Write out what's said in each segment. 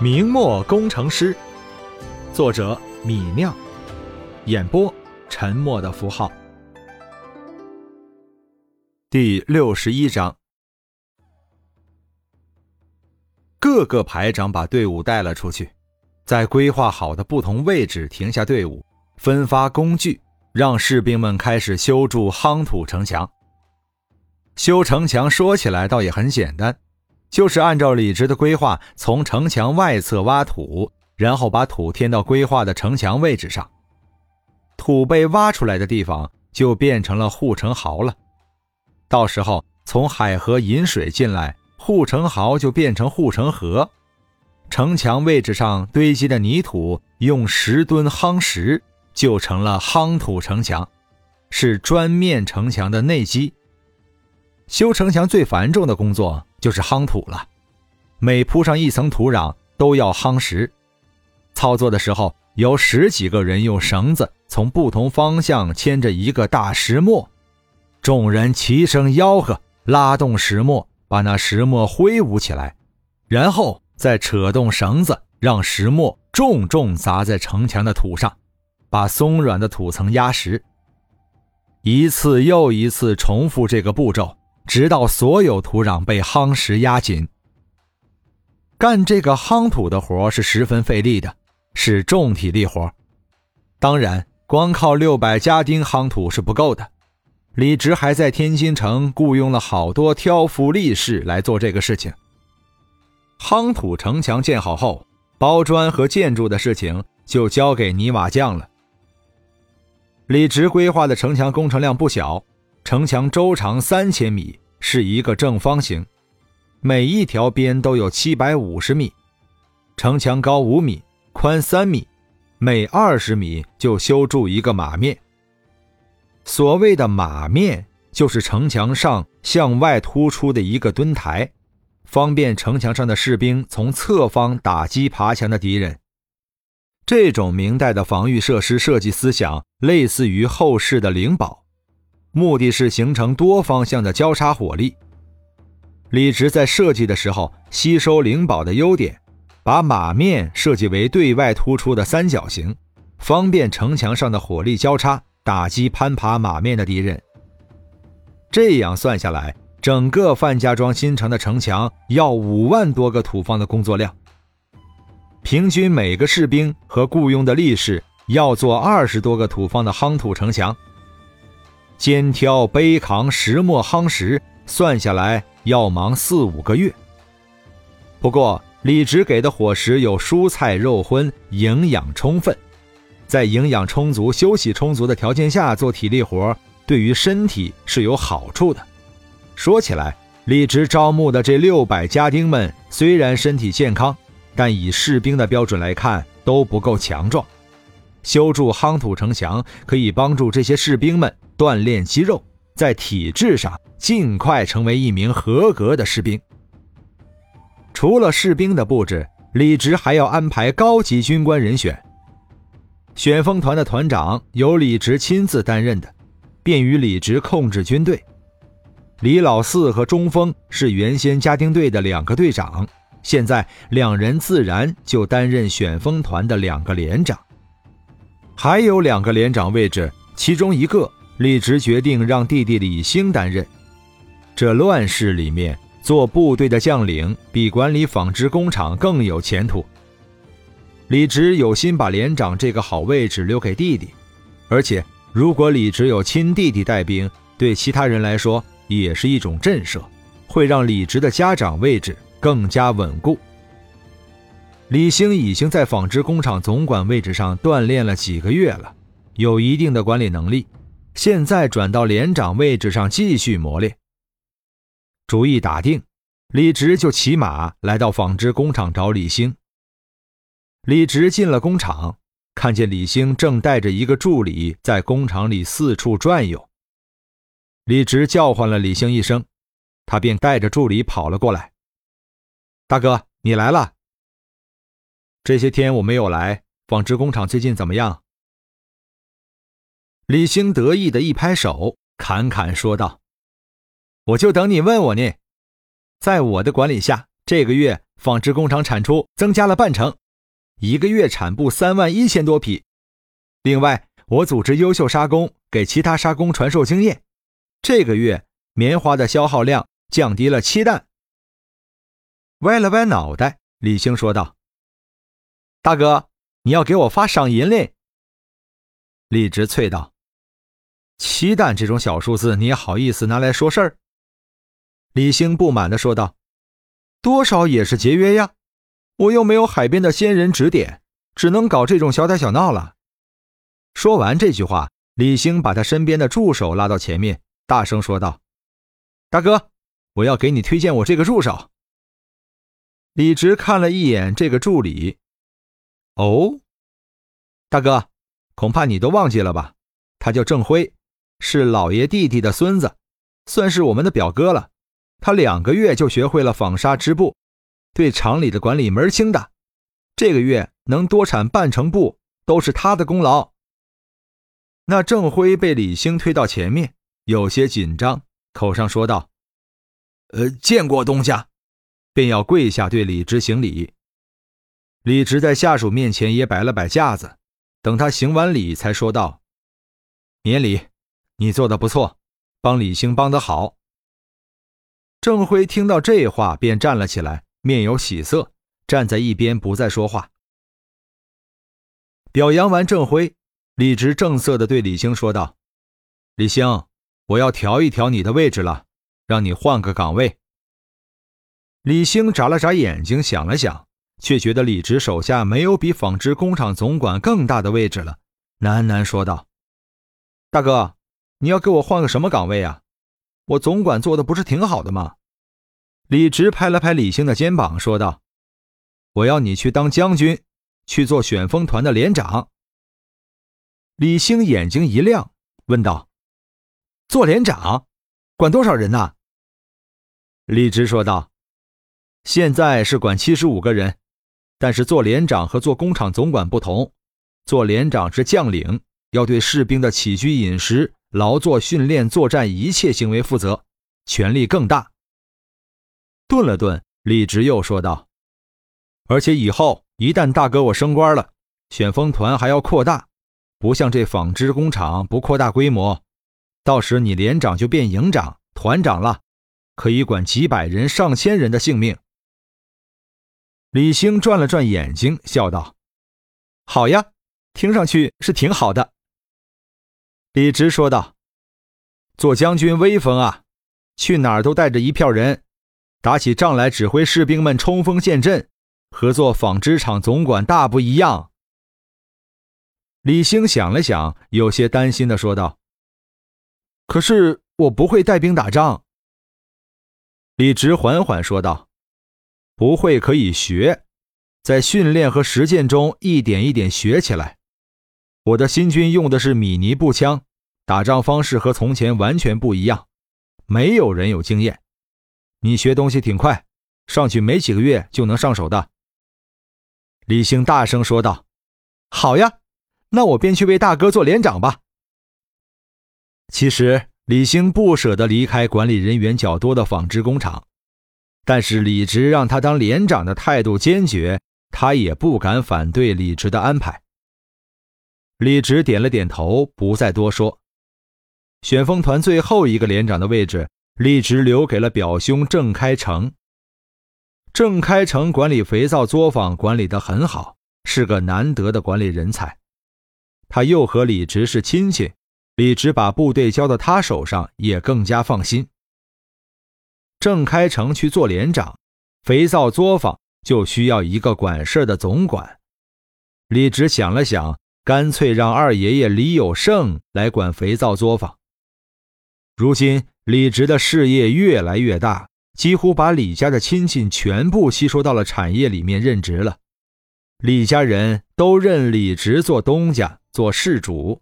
明末工程师，作者米酿，演播沉默的符号。第六十一章，各个排长把队伍带了出去，在规划好的不同位置停下队伍，分发工具，让士兵们开始修筑夯土城墙。修城墙说起来倒也很简单。就是按照李直的规划，从城墙外侧挖土，然后把土填到规划的城墙位置上。土被挖出来的地方就变成了护城壕了。到时候从海河引水进来，护城壕就变成护城河。城墙位置上堆积的泥土，用十吨夯实，就成了夯土城墙，是砖面城墙的内基。修城墙最繁重的工作就是夯土了，每铺上一层土壤都要夯实。操作的时候，有十几个人用绳子从不同方向牵着一个大石磨，众人齐声吆喝，拉动石磨，把那石磨挥舞起来，然后再扯动绳子，让石磨重重砸在城墙的土上，把松软的土层压实。一次又一次重复这个步骤。直到所有土壤被夯实压紧。干这个夯土的活是十分费力的，是重体力活。当然，光靠六百家丁夯土是不够的。李直还在天津城雇佣了好多挑夫力士来做这个事情。夯土城墙建好后，包砖和建筑的事情就交给泥瓦匠了。李直规划的城墙工程量不小。城墙周长三千米，是一个正方形，每一条边都有七百五十米。城墙高五米，宽三米，每二十米就修筑一个马面。所谓的马面，就是城墙上向外突出的一个墩台，方便城墙上的士兵从侧方打击爬墙的敌人。这种明代的防御设施设计思想，类似于后世的灵堡。目的是形成多方向的交叉火力。李直在设计的时候吸收灵宝的优点，把马面设计为对外突出的三角形，方便城墙上的火力交叉打击攀爬马面的敌人。这样算下来，整个范家庄新城的城墙要五万多个土方的工作量，平均每个士兵和雇佣的力士要做二十多个土方的夯土城墙。肩挑背扛石磨夯实，算下来要忙四五个月。不过李直给的伙食有蔬菜肉荤，营养充分。在营养充足、休息充足的条件下做体力活，对于身体是有好处的。说起来，李直招募的这六百家丁们虽然身体健康，但以士兵的标准来看都不够强壮。修筑夯土城墙可以帮助这些士兵们。锻炼肌肉，在体质上尽快成为一名合格的士兵。除了士兵的布置，李直还要安排高级军官人选。旋风团的团长由李直亲自担任的，便于李直控制军队。李老四和中锋是原先家丁队的两个队长，现在两人自然就担任旋风团的两个连长。还有两个连长位置，其中一个。李直决定让弟弟李兴担任。这乱世里面，做部队的将领比管理纺织工厂更有前途。李直有心把连长这个好位置留给弟弟，而且如果李直有亲弟弟带兵，对其他人来说也是一种震慑，会让李直的家长位置更加稳固。李兴已经在纺织工厂总管位置上锻炼了几个月了，有一定的管理能力。现在转到连长位置上继续磨练。主意打定，李直就骑马来到纺织工厂找李兴。李直进了工厂，看见李兴正带着一个助理在工厂里四处转悠。李直叫唤了李兴一声，他便带着助理跑了过来。大哥，你来了。这些天我没有来，纺织工厂最近怎么样？李兴得意的一拍手，侃侃说道：“我就等你问我呢。在我的管理下，这个月纺织工厂产出增加了半成，一个月产布三万一千多匹。另外，我组织优秀纱工给其他纱工传授经验，这个月棉花的消耗量降低了七担。歪了歪脑袋，李兴说道：“大哥，你要给我发赏银嘞？”李直啐道：“七担这种小数字，你也好意思拿来说事儿？”李兴不满地说道：“多少也是节约呀，我又没有海边的仙人指点，只能搞这种小打小闹了。”说完这句话，李兴把他身边的助手拉到前面，大声说道：“大哥，我要给你推荐我这个助手。”李直看了一眼这个助理，哦，大哥，恐怕你都忘记了吧？他叫郑辉，是老爷弟弟的孙子，算是我们的表哥了。他两个月就学会了纺纱织布，对厂里的管理门儿清的。这个月能多产半成布，都是他的功劳。那郑辉被李兴推到前面，有些紧张，口上说道：“呃，见过东家。”便要跪下对李直行礼。李直在下属面前也摆了摆架子，等他行完礼，才说道：“免礼，你做的不错，帮李兴帮得好。”郑辉听到这话，便站了起来，面有喜色，站在一边不再说话。表扬完郑辉，李直正色地对李兴说道：“李兴，我要调一调你的位置了，让你换个岗位。”李兴眨了眨眼睛，想了想，却觉得李直手下没有比纺织工厂总管更大的位置了，喃喃说道：“大哥，你要给我换个什么岗位啊？”我总管做的不是挺好的吗？李直拍了拍李兴的肩膀，说道：“我要你去当将军，去做旋风团的连长。”李兴眼睛一亮，问道：“做连长，管多少人呐？”李直说道：“现在是管七十五个人，但是做连长和做工厂总管不同，做连长是将领，要对士兵的起居饮食。”劳作、训练、作战一切行为负责，权力更大。顿了顿，李直又说道：“而且以后一旦大哥我升官了，旋风团还要扩大，不像这纺织工厂不扩大规模，到时你连长就变营长、团长了，可以管几百人、上千人的性命。”李兴转了转眼睛，笑道：“好呀，听上去是挺好的。”李直说道：“做将军威风啊，去哪儿都带着一票人，打起仗来指挥士兵们冲锋陷阵，和做纺织厂总管大不一样。”李兴想了想，有些担心的说道：“可是我不会带兵打仗。”李直缓缓说道：“不会可以学，在训练和实践中一点一点学起来。我的新军用的是米尼步枪。”打仗方式和从前完全不一样，没有人有经验。你学东西挺快，上去没几个月就能上手的。李兴大声说道：“好呀，那我便去为大哥做连长吧。”其实李兴不舍得离开管理人员较多的纺织工厂，但是李直让他当连长的态度坚决，他也不敢反对李直的安排。李直点了点头，不再多说。旋风团最后一个连长的位置，李直留给了表兄郑开成。郑开成管理肥皂作坊管理得很好，是个难得的管理人才。他又和李直是亲戚，李直把部队交到他手上也更加放心。郑开成去做连长，肥皂作坊就需要一个管事的总管。李直想了想，干脆让二爷爷李有胜来管肥皂作坊。如今李直的事业越来越大，几乎把李家的亲戚全部吸收到了产业里面任职了。李家人都认李直做东家、做事主，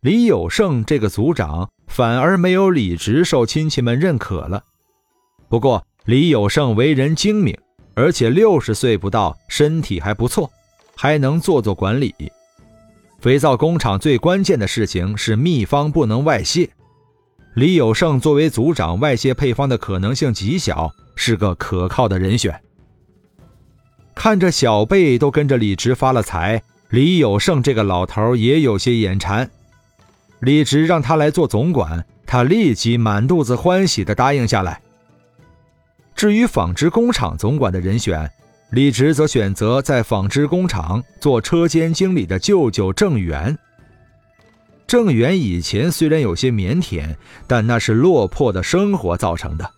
李有胜这个族长反而没有李直受亲戚们认可了。不过李有胜为人精明，而且六十岁不到，身体还不错，还能做做管理。肥皂工厂最关键的事情是秘方不能外泄。李有胜作为组长，外泄配方的可能性极小，是个可靠的人选。看着小贝都跟着李直发了财，李有胜这个老头也有些眼馋。李直让他来做总管，他立即满肚子欢喜地答应下来。至于纺织工厂总管的人选，李直则选择在纺织工厂做车间经理的舅舅郑源。郑源以前虽然有些腼腆，但那是落魄的生活造成的。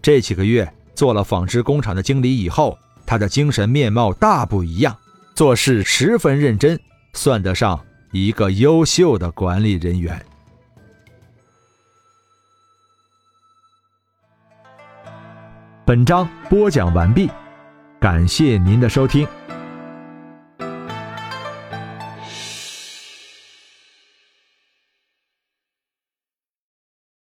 这几个月做了纺织工厂的经理以后，他的精神面貌大不一样，做事十分认真，算得上一个优秀的管理人员。本章播讲完毕，感谢您的收听。